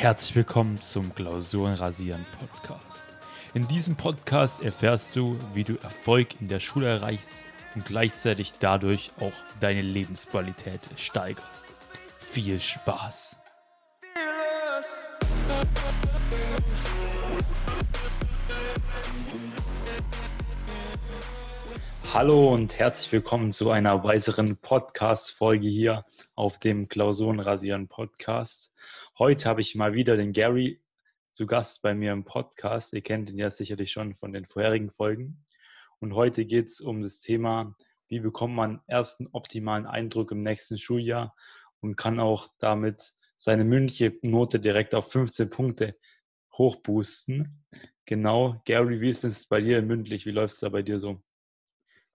Herzlich willkommen zum Klausurenrasieren Podcast. In diesem Podcast erfährst du, wie du Erfolg in der Schule erreichst und gleichzeitig dadurch auch deine Lebensqualität steigerst. Viel Spaß! Hallo und herzlich willkommen zu einer weiteren Podcast-Folge hier auf dem Klausurenrasieren Podcast. Heute habe ich mal wieder den Gary zu Gast bei mir im Podcast. Ihr kennt ihn ja sicherlich schon von den vorherigen Folgen. Und heute geht es um das Thema, wie bekommt man ersten optimalen Eindruck im nächsten Schuljahr und kann auch damit seine mündliche Note direkt auf 15 Punkte hochboosten. Genau, Gary, wie ist es bei dir mündlich? Wie läuft es da bei dir so?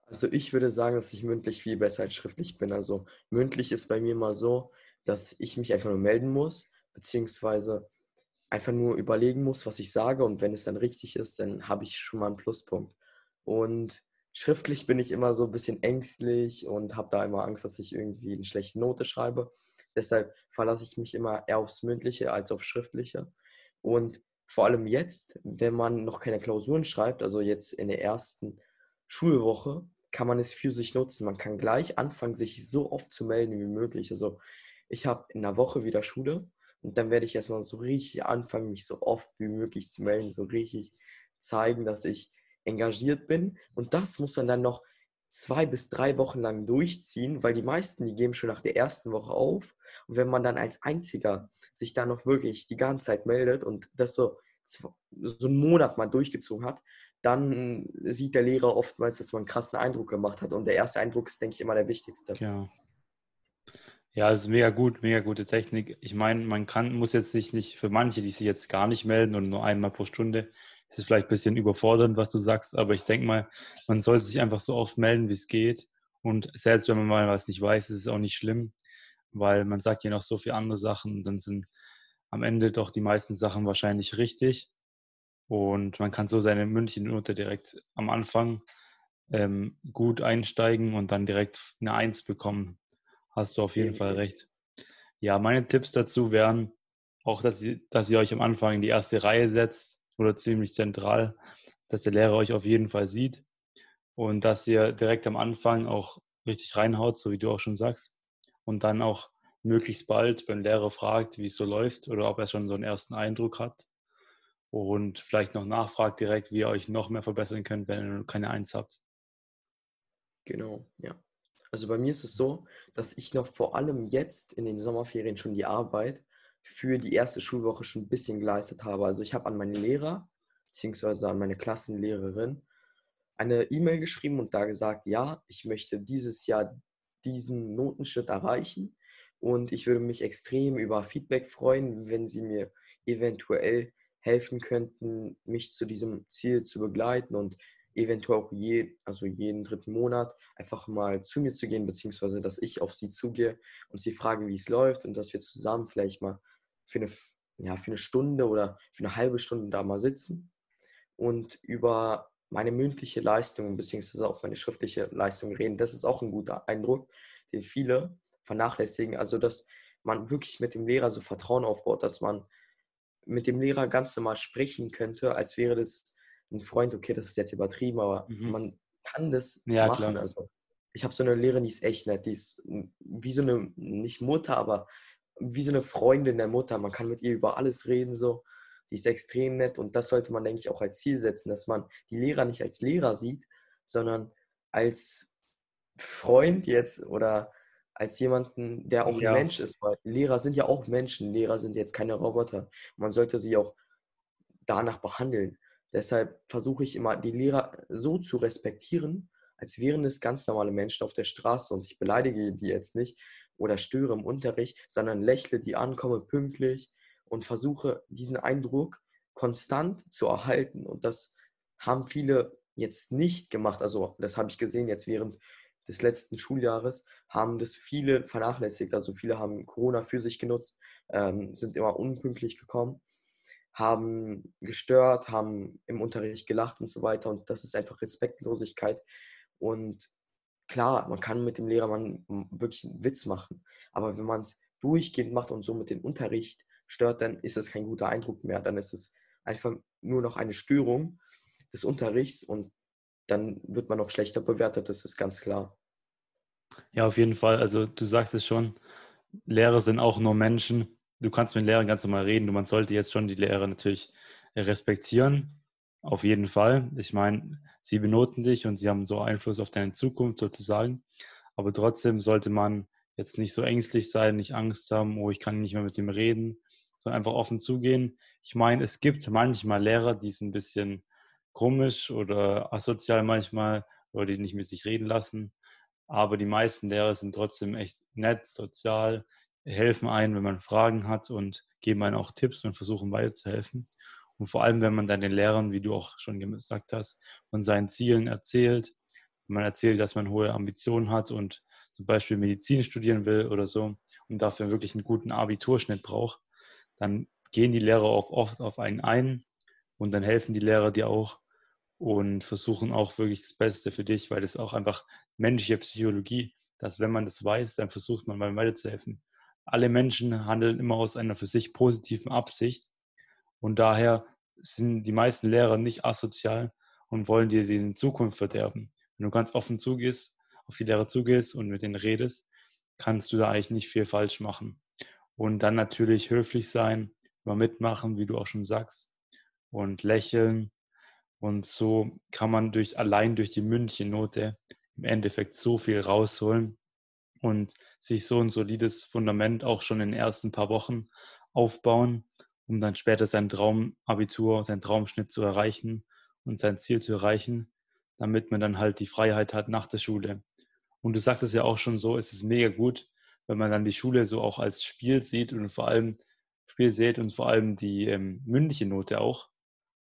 Also ich würde sagen, dass ich mündlich viel besser als schriftlich bin. Also mündlich ist bei mir mal so, dass ich mich einfach nur melden muss, beziehungsweise einfach nur überlegen muss, was ich sage und wenn es dann richtig ist, dann habe ich schon mal einen Pluspunkt. Und schriftlich bin ich immer so ein bisschen ängstlich und habe da immer Angst, dass ich irgendwie eine schlechte Note schreibe. Deshalb verlasse ich mich immer eher aufs Mündliche als auf Schriftliche. Und vor allem jetzt, wenn man noch keine Klausuren schreibt, also jetzt in der ersten Schulwoche, kann man es für sich nutzen. Man kann gleich anfangen, sich so oft zu melden wie möglich. Also ich habe in einer Woche wieder Schule und dann werde ich erstmal so richtig anfangen, mich so oft wie möglich zu melden, so richtig zeigen, dass ich engagiert bin. Und das muss man dann noch zwei bis drei Wochen lang durchziehen, weil die meisten, die geben schon nach der ersten Woche auf. Und wenn man dann als Einziger sich da noch wirklich die ganze Zeit meldet und das so, so einen Monat mal durchgezogen hat, dann sieht der Lehrer oftmals, dass man einen krassen Eindruck gemacht hat. Und der erste Eindruck ist, denke ich, immer der wichtigste. Ja. Ja, es ist mega gut, mega gute Technik. Ich meine, man kann, muss jetzt sich nicht, für manche, die sich jetzt gar nicht melden und nur einmal pro Stunde, ist es vielleicht ein bisschen überfordernd, was du sagst, aber ich denke mal, man sollte sich einfach so oft melden, wie es geht. Und selbst wenn man mal was nicht weiß, ist es auch nicht schlimm, weil man sagt ja noch so viele andere Sachen dann sind am Ende doch die meisten Sachen wahrscheinlich richtig. Und man kann so seine mündliche Note direkt am Anfang ähm, gut einsteigen und dann direkt eine Eins bekommen. Hast du auf jeden Fall recht. Ja, meine Tipps dazu wären auch, dass ihr, dass ihr euch am Anfang in die erste Reihe setzt oder ziemlich zentral, dass der Lehrer euch auf jeden Fall sieht und dass ihr direkt am Anfang auch richtig reinhaut, so wie du auch schon sagst. Und dann auch möglichst bald beim Lehrer fragt, wie es so läuft oder ob er schon so einen ersten Eindruck hat und vielleicht noch nachfragt direkt, wie ihr euch noch mehr verbessern könnt, wenn ihr keine Eins habt. Genau, ja. Also bei mir ist es so, dass ich noch vor allem jetzt in den Sommerferien schon die Arbeit für die erste Schulwoche schon ein bisschen geleistet habe. Also ich habe an meine Lehrer beziehungsweise an meine Klassenlehrerin eine E-Mail geschrieben und da gesagt, ja, ich möchte dieses Jahr diesen Notenschritt erreichen und ich würde mich extrem über Feedback freuen, wenn Sie mir eventuell helfen könnten, mich zu diesem Ziel zu begleiten und eventuell auch je, also jeden dritten Monat einfach mal zu mir zu gehen, beziehungsweise dass ich auf sie zugehe und sie frage, wie es läuft und dass wir zusammen vielleicht mal für eine, ja, für eine Stunde oder für eine halbe Stunde da mal sitzen und über meine mündliche Leistung beziehungsweise auch meine schriftliche Leistung reden. Das ist auch ein guter Eindruck, den viele vernachlässigen. Also, dass man wirklich mit dem Lehrer so Vertrauen aufbaut, dass man mit dem Lehrer ganz normal sprechen könnte, als wäre das ein Freund, okay, das ist jetzt übertrieben, aber mhm. man kann das ja, machen. Klar. Also ich habe so eine Lehrerin, die ist echt nett, die ist wie so eine, nicht Mutter, aber wie so eine Freundin der Mutter. Man kann mit ihr über alles reden, so. Die ist extrem nett und das sollte man, denke ich, auch als Ziel setzen, dass man die Lehrer nicht als Lehrer sieht, sondern als Freund jetzt oder als jemanden, der auch ja. ein Mensch ist, weil Lehrer sind ja auch Menschen, Lehrer sind jetzt keine Roboter. Man sollte sie auch danach behandeln. Deshalb versuche ich immer, die Lehrer so zu respektieren, als wären es ganz normale Menschen auf der Straße und ich beleidige die jetzt nicht oder störe im Unterricht, sondern lächle die an, komme pünktlich und versuche diesen Eindruck konstant zu erhalten. Und das haben viele jetzt nicht gemacht. Also das habe ich gesehen jetzt während des letzten Schuljahres haben das viele vernachlässigt. Also viele haben Corona für sich genutzt, ähm, sind immer unpünktlich gekommen, haben gestört, haben im Unterricht gelacht und so weiter. Und das ist einfach Respektlosigkeit. Und klar, man kann mit dem Lehrer man wirklich einen Witz machen. Aber wenn man es durchgehend macht und so mit dem Unterricht stört, dann ist es kein guter Eindruck mehr. Dann ist es einfach nur noch eine Störung des Unterrichts und dann wird man noch schlechter bewertet, das ist ganz klar. Ja, auf jeden Fall. Also du sagst es schon, Lehrer sind auch nur Menschen. Du kannst mit Lehrern ganz normal reden. Man sollte jetzt schon die Lehrer natürlich respektieren. Auf jeden Fall. Ich meine, sie benoten dich und sie haben so Einfluss auf deine Zukunft sozusagen. Aber trotzdem sollte man jetzt nicht so ängstlich sein, nicht Angst haben, oh, ich kann nicht mehr mit dem reden, sondern einfach offen zugehen. Ich meine, es gibt manchmal Lehrer, die sind ein bisschen komisch oder asozial manchmal oder die nicht mit sich reden lassen. Aber die meisten Lehrer sind trotzdem echt nett, sozial, helfen einem, wenn man Fragen hat und geben einem auch Tipps und versuchen weiterzuhelfen. Und vor allem, wenn man dann den Lehrern, wie du auch schon gesagt hast, von seinen Zielen erzählt, wenn man erzählt, dass man hohe Ambitionen hat und zum Beispiel Medizin studieren will oder so und dafür wirklich einen guten Abiturschnitt braucht, dann gehen die Lehrer auch oft auf einen ein und dann helfen die Lehrer dir auch und versuchen auch wirklich das Beste für dich, weil das auch einfach menschliche Psychologie, dass wenn man das weiß, dann versucht man mal weiterzuhelfen. Alle Menschen handeln immer aus einer für sich positiven Absicht und daher sind die meisten Lehrer nicht asozial und wollen dir die Zukunft verderben. Wenn du ganz offen zugehst, auf die Lehrer zugehst und mit denen redest, kannst du da eigentlich nicht viel falsch machen. Und dann natürlich höflich sein, immer mitmachen, wie du auch schon sagst, und lächeln. Und so kann man durch, allein durch die Mündchennote im Endeffekt so viel rausholen und sich so ein solides Fundament auch schon in den ersten paar Wochen aufbauen, um dann später sein Traumabitur, seinen Traumschnitt zu erreichen und sein Ziel zu erreichen, damit man dann halt die Freiheit hat nach der Schule. Und du sagst es ja auch schon so, es ist mega gut, wenn man dann die Schule so auch als Spiel sieht und vor allem Spiel sieht und vor allem die ähm, mündliche Note auch,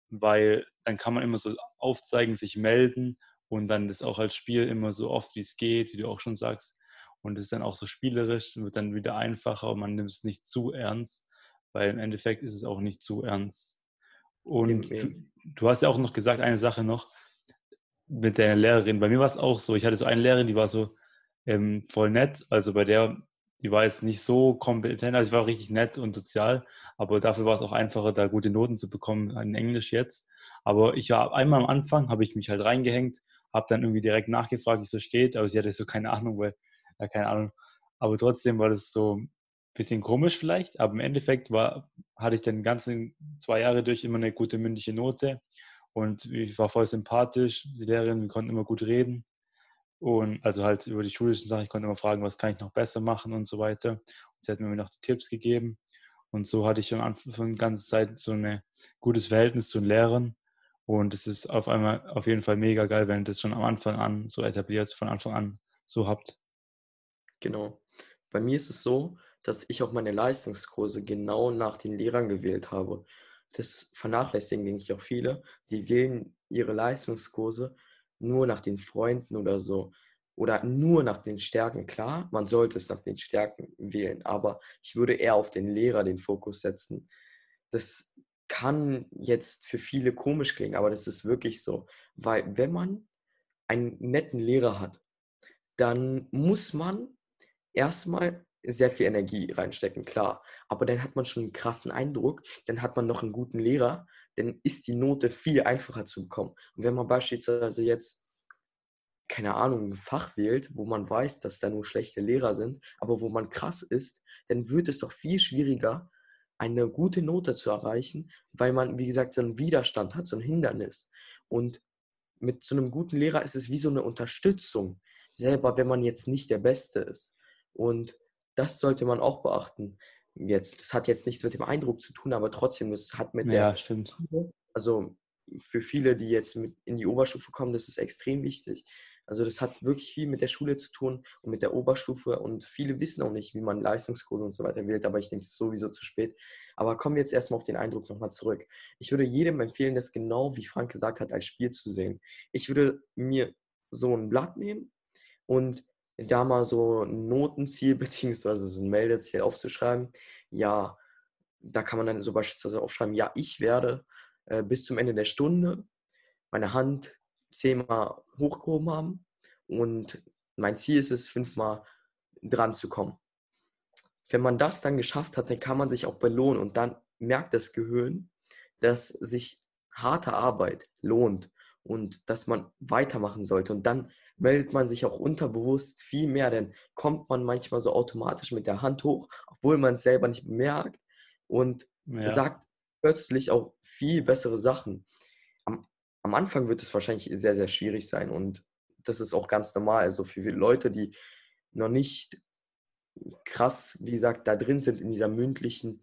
weil dann kann man immer so aufzeigen, sich melden und dann das auch als Spiel immer so oft wie es geht, wie du auch schon sagst. Und es ist dann auch so spielerisch wird dann wieder einfacher und man nimmt es nicht zu ernst, weil im Endeffekt ist es auch nicht zu ernst. Und du, du hast ja auch noch gesagt, eine Sache noch, mit der Lehrerin. Bei mir war es auch so. Ich hatte so eine Lehrerin, die war so ähm, voll nett. Also bei der, die war jetzt nicht so kompetent, also ich war richtig nett und sozial, aber dafür war es auch einfacher, da gute Noten zu bekommen in Englisch jetzt. Aber ich war einmal am Anfang, habe ich mich halt reingehängt, habe dann irgendwie direkt nachgefragt, wie es so steht, aber sie hatte so keine Ahnung, weil, ja, keine Ahnung. Aber trotzdem war das so ein bisschen komisch vielleicht, aber im Endeffekt war, hatte ich dann die ganzen zwei Jahre durch immer eine gute mündliche Note und ich war voll sympathisch, die Lehrerin, wir konnten immer gut reden. Und also halt über die schulischen Sachen, ich konnte immer fragen, was kann ich noch besser machen und so weiter. Und sie hat mir noch die Tipps gegeben. Und so hatte ich schon von ganzer Zeit so ein gutes Verhältnis zu den Lehrern. Und es ist auf einmal auf jeden Fall mega geil, wenn ihr das schon am Anfang an so etabliert, von Anfang an so habt. Genau. Bei mir ist es so, dass ich auch meine Leistungskurse genau nach den Lehrern gewählt habe das vernachlässigen, denke ich, auch viele. Die wählen ihre Leistungskurse nur nach den Freunden oder so. Oder nur nach den Stärken. Klar, man sollte es nach den Stärken wählen, aber ich würde eher auf den Lehrer den Fokus setzen. Das kann jetzt für viele komisch klingen, aber das ist wirklich so. Weil wenn man einen netten Lehrer hat, dann muss man erstmal sehr viel Energie reinstecken, klar. Aber dann hat man schon einen krassen Eindruck, dann hat man noch einen guten Lehrer, dann ist die Note viel einfacher zu bekommen. Und wenn man beispielsweise jetzt, keine Ahnung, ein Fach wählt, wo man weiß, dass da nur schlechte Lehrer sind, aber wo man krass ist, dann wird es doch viel schwieriger, eine gute Note zu erreichen, weil man, wie gesagt, so einen Widerstand hat, so ein Hindernis. Und mit so einem guten Lehrer ist es wie so eine Unterstützung, selber wenn man jetzt nicht der Beste ist. Und das sollte man auch beachten. Jetzt, das hat jetzt nichts mit dem Eindruck zu tun, aber trotzdem, das hat mit der. Ja, stimmt. Also für viele, die jetzt in die Oberstufe kommen, das ist extrem wichtig. Also das hat wirklich viel mit der Schule zu tun und mit der Oberstufe und viele wissen auch nicht, wie man Leistungskurse und so weiter wählt, aber ich denke, es ist sowieso zu spät. Aber kommen wir jetzt erstmal auf den Eindruck nochmal zurück. Ich würde jedem empfehlen, das genau wie Frank gesagt hat, als Spiel zu sehen. Ich würde mir so ein Blatt nehmen und da mal so ein Notenziel beziehungsweise so ein Meldeziel aufzuschreiben. Ja, da kann man dann so beispielsweise aufschreiben, ja, ich werde äh, bis zum Ende der Stunde meine Hand zehnmal hochgehoben haben und mein Ziel ist es, fünfmal dran zu kommen. wenn man das dann geschafft hat, dann kann man sich auch belohnen und dann merkt das Gehirn, dass sich harte Arbeit lohnt und dass man weitermachen sollte. Und dann meldet man sich auch unterbewusst viel mehr, denn kommt man manchmal so automatisch mit der Hand hoch, obwohl man es selber nicht bemerkt und ja. sagt plötzlich auch viel bessere Sachen. Am, am Anfang wird es wahrscheinlich sehr, sehr schwierig sein und das ist auch ganz normal. Also für Leute, die noch nicht krass, wie gesagt, da drin sind in dieser mündlichen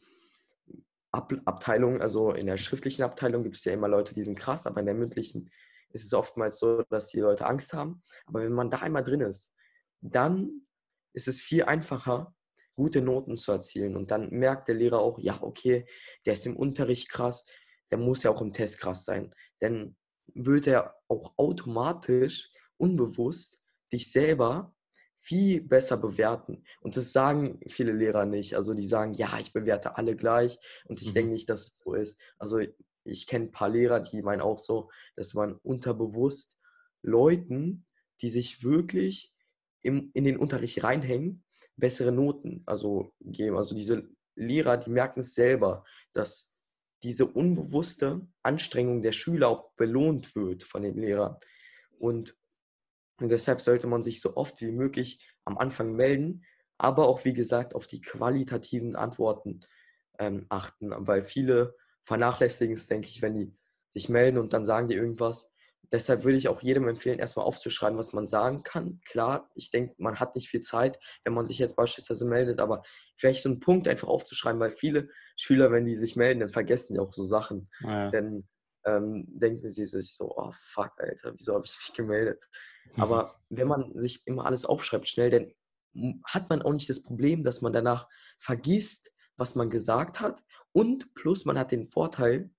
Ab Abteilung, also in der schriftlichen Abteilung gibt es ja immer Leute, die sind krass, aber in der mündlichen ist es oftmals so, dass die Leute Angst haben. Aber wenn man da einmal drin ist, dann ist es viel einfacher, gute Noten zu erzielen. Und dann merkt der Lehrer auch, ja, okay, der ist im Unterricht krass, der muss ja auch im Test krass sein. Denn wird er auch automatisch, unbewusst, dich selber viel besser bewerten. Und das sagen viele Lehrer nicht. Also die sagen, ja, ich bewerte alle gleich und ich mhm. denke nicht, dass es so ist. Also ich kenne ein paar Lehrer, die meinen auch so, dass man unterbewusst Leuten, die sich wirklich im, in den Unterricht reinhängen, bessere Noten also geben. Also diese Lehrer, die merken es selber, dass diese unbewusste Anstrengung der Schüler auch belohnt wird von den Lehrern. Und deshalb sollte man sich so oft wie möglich am Anfang melden, aber auch, wie gesagt, auf die qualitativen Antworten ähm, achten, weil viele vernachlässigen es, denke ich, wenn die sich melden und dann sagen die irgendwas. Deshalb würde ich auch jedem empfehlen, erstmal aufzuschreiben, was man sagen kann. Klar, ich denke, man hat nicht viel Zeit, wenn man sich jetzt beispielsweise meldet, aber vielleicht so einen Punkt einfach aufzuschreiben, weil viele Schüler, wenn die sich melden, dann vergessen die auch so Sachen. Ja. Denn ähm, denken sie sich so, oh fuck, Alter, wieso habe ich mich gemeldet? Mhm. Aber wenn man sich immer alles aufschreibt schnell, dann hat man auch nicht das Problem, dass man danach vergisst, was man gesagt hat. Und plus man hat den Vorteil,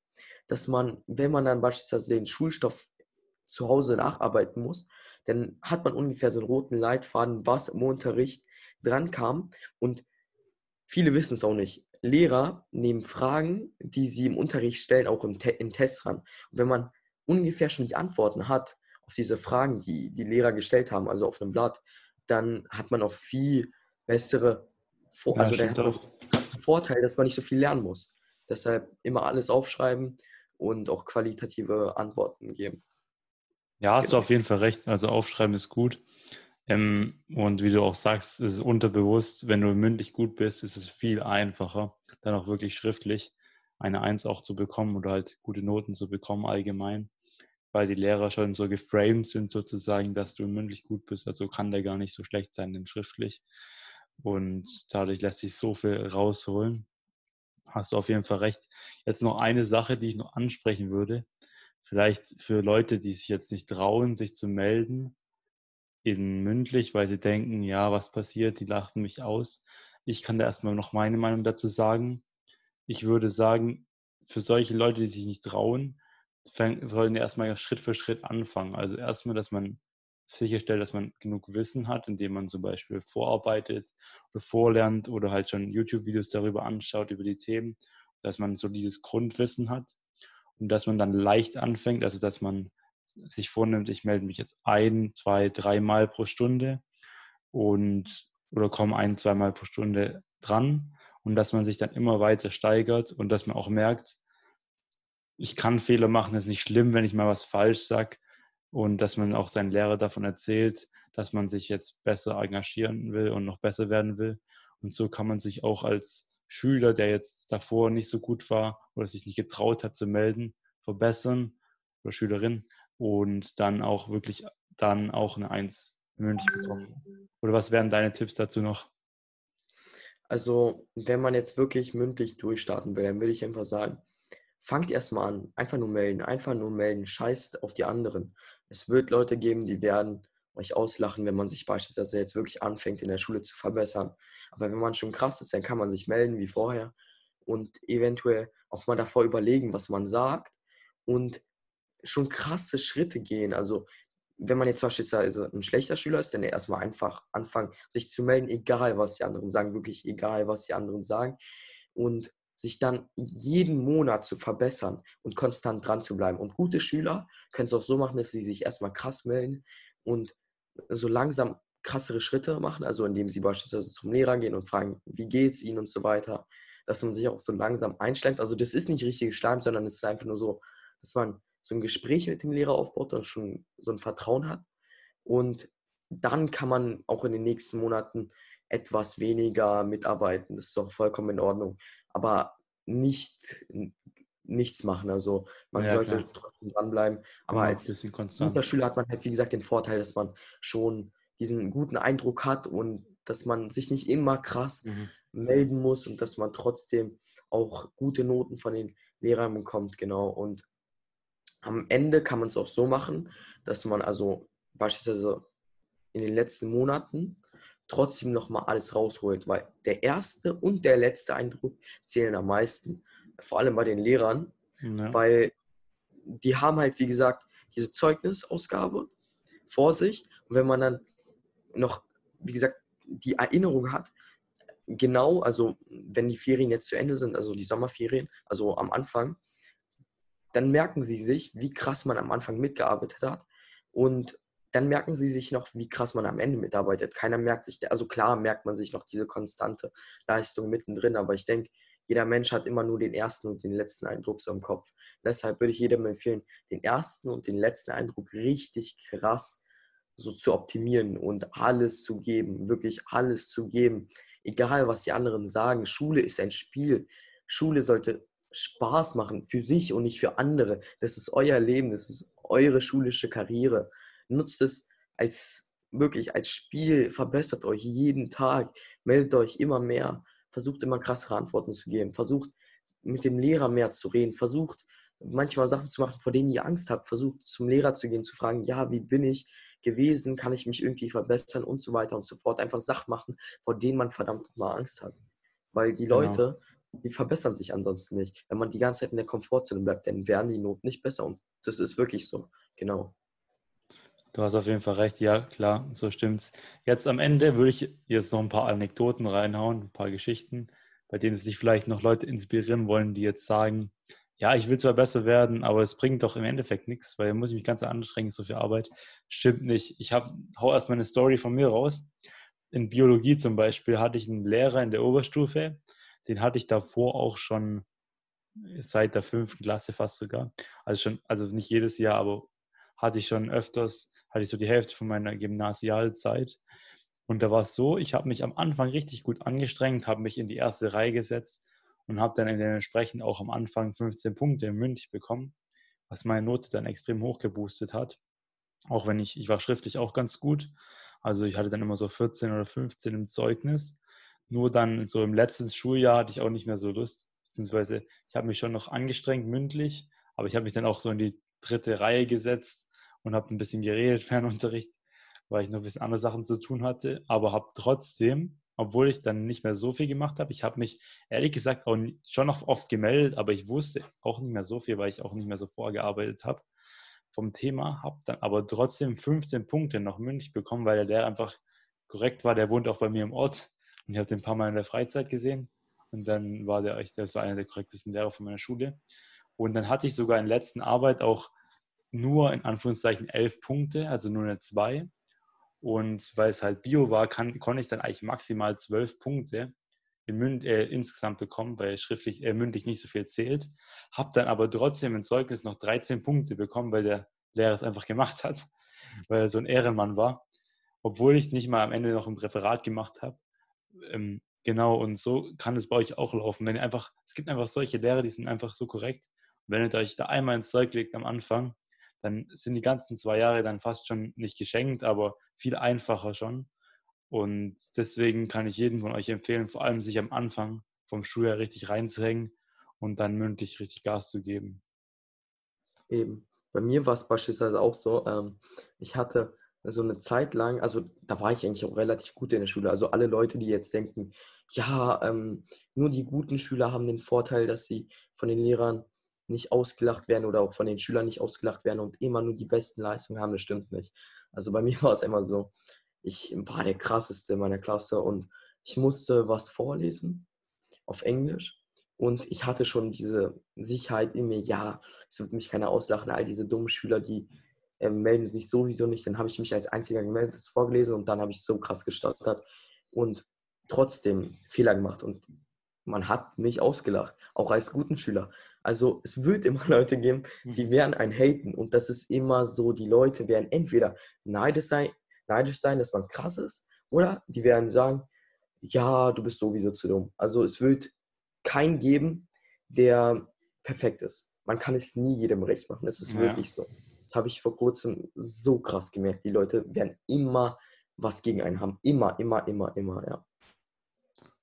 dass man, wenn man dann beispielsweise den Schulstoff zu Hause nacharbeiten muss, dann hat man ungefähr so einen roten Leitfaden, was im Unterricht dran kam. Und viele wissen es auch nicht. Lehrer nehmen Fragen, die sie im Unterricht stellen, auch im Te in Tests ran. Und wenn man ungefähr schon die Antworten hat auf diese Fragen, die die Lehrer gestellt haben, also auf einem Blatt, dann hat man auch viel bessere, Vor ja, also Vorteil, dass man nicht so viel lernen muss. Deshalb immer alles aufschreiben und auch qualitative Antworten geben. Ja, hast genau. du auf jeden Fall recht. Also aufschreiben ist gut. Ähm, und wie du auch sagst, ist es unterbewusst, wenn du mündlich gut bist, ist es viel einfacher, dann auch wirklich schriftlich eine Eins auch zu bekommen oder halt gute Noten zu bekommen allgemein, weil die Lehrer schon so geframed sind sozusagen, dass du mündlich gut bist. Also kann der gar nicht so schlecht sein, denn schriftlich. Und dadurch lässt sich so viel rausholen. Hast du auf jeden Fall recht. Jetzt noch eine Sache, die ich noch ansprechen würde. Vielleicht für Leute, die sich jetzt nicht trauen, sich zu melden, in mündlich, weil sie denken, ja, was passiert, die lachen mich aus. Ich kann da erstmal noch meine Meinung dazu sagen. Ich würde sagen, für solche Leute, die sich nicht trauen, sollen erstmal Schritt für Schritt anfangen. Also erstmal, dass man sicherstellt, dass man genug Wissen hat, indem man zum Beispiel vorarbeitet oder vorlernt oder halt schon YouTube-Videos darüber anschaut, über die Themen, dass man so dieses Grundwissen hat und dass man dann leicht anfängt, also dass man sich vornimmt, ich melde mich jetzt ein, zwei, dreimal pro Stunde und oder komme ein, zweimal pro Stunde dran und dass man sich dann immer weiter steigert und dass man auch merkt, ich kann Fehler machen, es ist nicht schlimm, wenn ich mal was falsch sage und dass man auch seinen Lehrer davon erzählt, dass man sich jetzt besser engagieren will und noch besser werden will. Und so kann man sich auch als Schüler, der jetzt davor nicht so gut war oder sich nicht getraut hat zu melden, verbessern oder Schülerin und dann auch wirklich dann auch eine Eins mündlich bekommen. Oder was wären deine Tipps dazu noch? Also, wenn man jetzt wirklich mündlich durchstarten will, dann würde ich einfach sagen, fangt erstmal an, einfach nur melden, einfach nur melden, scheißt auf die anderen. Es wird Leute geben, die werden euch auslachen, wenn man sich beispielsweise jetzt wirklich anfängt, in der Schule zu verbessern. Aber wenn man schon krass ist, dann kann man sich melden wie vorher und eventuell auch mal davor überlegen, was man sagt und schon krasse Schritte gehen. Also wenn man jetzt beispielsweise ein schlechter Schüler ist, dann erstmal einfach anfangen, sich zu melden, egal was die anderen sagen, wirklich egal was die anderen sagen. Und sich dann jeden Monat zu verbessern und konstant dran zu bleiben. Und gute Schüler können es auch so machen, dass sie sich erstmal krass melden und so langsam krassere Schritte machen, also indem sie beispielsweise zum Lehrer gehen und fragen, wie geht's ihnen und so weiter, dass man sich auch so langsam einschleimt. Also das ist nicht richtiges Schleim, sondern es ist einfach nur so, dass man so ein Gespräch mit dem Lehrer aufbaut und schon so ein Vertrauen hat. Und dann kann man auch in den nächsten Monaten etwas weniger mitarbeiten. Das ist auch vollkommen in Ordnung. Aber nicht nichts machen. Also man ja, sollte klar. trotzdem dranbleiben. Aber ja, als guter Schüler hat man halt, wie gesagt, den Vorteil, dass man schon diesen guten Eindruck hat und dass man sich nicht immer krass mhm. melden muss und dass man trotzdem auch gute Noten von den Lehrern bekommt, genau. Und am Ende kann man es auch so machen, dass man also beispielsweise in den letzten Monaten trotzdem nochmal alles rausholt, weil der erste und der letzte Eindruck zählen am meisten, vor allem bei den Lehrern, ja. weil die haben halt, wie gesagt, diese Zeugnisausgabe vor sich und wenn man dann noch, wie gesagt, die Erinnerung hat, genau, also wenn die Ferien jetzt zu Ende sind, also die Sommerferien, also am Anfang, dann merken sie sich, wie krass man am Anfang mitgearbeitet hat und dann merken sie sich noch, wie krass man am Ende mitarbeitet. Keiner merkt sich, also klar merkt man sich noch diese konstante Leistung mittendrin, aber ich denke, jeder Mensch hat immer nur den ersten und den letzten Eindruck so im Kopf. Deshalb würde ich jedem empfehlen, den ersten und den letzten Eindruck richtig krass so zu optimieren und alles zu geben, wirklich alles zu geben. Egal, was die anderen sagen, Schule ist ein Spiel. Schule sollte Spaß machen für sich und nicht für andere. Das ist euer Leben, das ist eure schulische Karriere nutzt es als wirklich als Spiel, verbessert euch jeden Tag, meldet euch immer mehr, versucht immer krassere Antworten zu geben, versucht mit dem Lehrer mehr zu reden, versucht manchmal Sachen zu machen, vor denen ihr Angst habt, versucht zum Lehrer zu gehen, zu fragen, ja, wie bin ich gewesen, kann ich mich irgendwie verbessern und so weiter und so fort. Einfach Sachen machen, vor denen man verdammt mal Angst hat. Weil die genau. Leute, die verbessern sich ansonsten nicht. Wenn man die ganze Zeit in der Komfortzone bleibt, dann werden die Noten nicht besser und das ist wirklich so. Genau. Du hast auf jeden Fall recht, ja, klar, so stimmt's. Jetzt am Ende würde ich jetzt noch ein paar Anekdoten reinhauen, ein paar Geschichten, bei denen sich vielleicht noch Leute inspirieren wollen, die jetzt sagen, ja, ich will zwar besser werden, aber es bringt doch im Endeffekt nichts, weil da muss ich mich ganz anstrengen, so viel Arbeit. Stimmt nicht. Ich habe, hau erstmal eine Story von mir raus. In Biologie zum Beispiel hatte ich einen Lehrer in der Oberstufe, den hatte ich davor auch schon seit der fünften Klasse fast sogar. Also schon, also nicht jedes Jahr, aber hatte ich schon öfters hatte ich so die Hälfte von meiner Gymnasialzeit. Und da war es so, ich habe mich am Anfang richtig gut angestrengt, habe mich in die erste Reihe gesetzt und habe dann dementsprechend auch am Anfang 15 Punkte im mündlich bekommen, was meine Note dann extrem hoch geboostet hat. Auch wenn ich, ich war schriftlich auch ganz gut. Also ich hatte dann immer so 14 oder 15 im Zeugnis. Nur dann so im letzten Schuljahr hatte ich auch nicht mehr so Lust, beziehungsweise ich habe mich schon noch angestrengt mündlich, aber ich habe mich dann auch so in die dritte Reihe gesetzt und habe ein bisschen geredet, Fernunterricht, weil ich noch ein bisschen andere Sachen zu tun hatte, aber habe trotzdem, obwohl ich dann nicht mehr so viel gemacht habe, ich habe mich ehrlich gesagt auch schon noch oft gemeldet, aber ich wusste auch nicht mehr so viel, weil ich auch nicht mehr so vorgearbeitet habe vom Thema, habe dann aber trotzdem 15 Punkte noch mündlich bekommen, weil der Lehrer einfach korrekt war. Der wohnt auch bei mir im Ort und ich habe den ein paar Mal in der Freizeit gesehen. Und dann war der echt, das war einer der korrektesten Lehrer von meiner Schule. Und dann hatte ich sogar in der letzten Arbeit auch nur in Anführungszeichen elf Punkte, also nur eine 2. Und weil es halt Bio war, kann, konnte ich dann eigentlich maximal zwölf Punkte in äh, insgesamt bekommen, weil schriftlich, äh, mündlich nicht so viel zählt. Habe dann aber trotzdem im Zeugnis noch 13 Punkte bekommen, weil der Lehrer es einfach gemacht hat, weil er so ein Ehrenmann war. Obwohl ich nicht mal am Ende noch ein Referat gemacht habe. Ähm, genau, und so kann es bei euch auch laufen. Wenn ihr einfach, es gibt einfach solche Lehrer, die sind einfach so korrekt. Und wenn ihr euch da einmal ins Zeug legt am Anfang, dann sind die ganzen zwei Jahre dann fast schon nicht geschenkt, aber viel einfacher schon. Und deswegen kann ich jedem von euch empfehlen, vor allem sich am Anfang vom Schuljahr richtig reinzuhängen und dann mündlich richtig Gas zu geben. Eben. Bei mir war es beispielsweise auch so, ähm, ich hatte so eine Zeit lang, also da war ich eigentlich auch relativ gut in der Schule. Also alle Leute, die jetzt denken, ja, ähm, nur die guten Schüler haben den Vorteil, dass sie von den Lehrern nicht ausgelacht werden oder auch von den Schülern nicht ausgelacht werden und immer nur die besten Leistungen haben, das stimmt nicht. Also bei mir war es immer so, ich war der krasseste in meiner Klasse und ich musste was vorlesen auf Englisch und ich hatte schon diese Sicherheit in mir, ja, es wird mich keiner auslachen, all diese dummen Schüler, die äh, melden sich sowieso nicht. Dann habe ich mich als einziger gemeldet, das vorgelesen und dann habe ich so krass gestottert und trotzdem Fehler gemacht und man hat mich ausgelacht, auch als guten Schüler. Also es wird immer Leute geben, die mhm. werden einen haten und das ist immer so, die Leute werden entweder neidisch sein, neidisch sein, dass man krass ist, oder die werden sagen, ja, du bist sowieso zu dumm. Also es wird keinen geben, der perfekt ist. Man kann es nie jedem recht machen. Das ist ja. wirklich so. Das habe ich vor kurzem so krass gemerkt. Die Leute werden immer was gegen einen haben. Immer, immer, immer, immer, ja.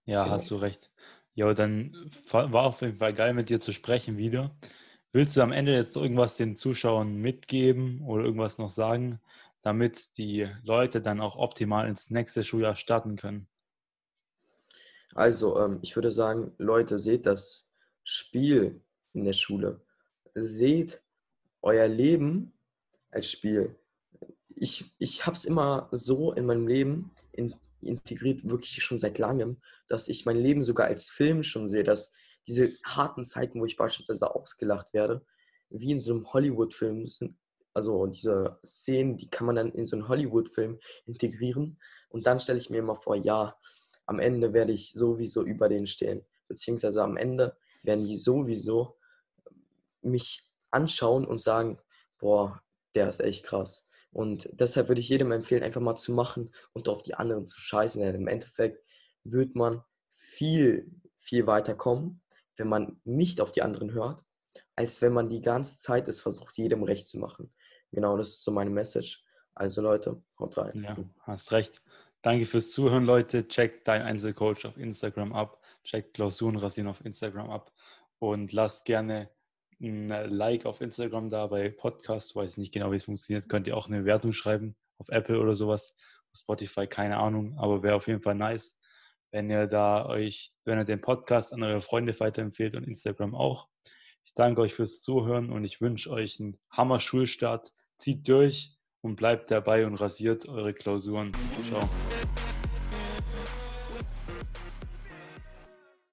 Ja, genau. hast du recht. Ja, dann war auf jeden Fall geil mit dir zu sprechen wieder. Willst du am Ende jetzt irgendwas den Zuschauern mitgeben oder irgendwas noch sagen, damit die Leute dann auch optimal ins nächste Schuljahr starten können? Also, ähm, ich würde sagen, Leute, seht das Spiel in der Schule. Seht euer Leben als Spiel. Ich, ich habe es immer so in meinem Leben in, integriert, wirklich schon seit langem, dass ich mein Leben sogar als Film schon sehe, dass diese harten Zeiten, wo ich beispielsweise ausgelacht werde, wie in so einem Hollywood-Film sind. Also diese Szenen, die kann man dann in so einen Hollywood-Film integrieren. Und dann stelle ich mir immer vor, ja, am Ende werde ich sowieso über denen stehen. Beziehungsweise am Ende werden die sowieso mich anschauen und sagen, boah, der ist echt krass. Und deshalb würde ich jedem empfehlen, einfach mal zu machen und auf die anderen zu scheißen. Denn im Endeffekt wird man viel, viel weiter kommen, wenn man nicht auf die anderen hört, als wenn man die ganze Zeit es versucht, jedem recht zu machen. Genau, das ist so meine Message. Also Leute, haut rein. Ja, hast recht. Danke fürs Zuhören, Leute. Checkt dein Einzelcoach auf Instagram ab. Checkt Klausurenrasien auf Instagram ab. Und lasst gerne ein Like auf Instagram da bei Podcast. Weiß nicht genau, wie es funktioniert. Könnt ihr auch eine Wertung schreiben auf Apple oder sowas. Auf Spotify, keine Ahnung. Aber wäre auf jeden Fall nice, wenn ihr da euch, wenn ihr den Podcast an eure Freunde weiterempfehlt und Instagram auch. Ich danke euch fürs Zuhören und ich wünsche euch einen Hammer-Schulstart. Zieht durch und bleibt dabei und rasiert eure Klausuren. Ciao.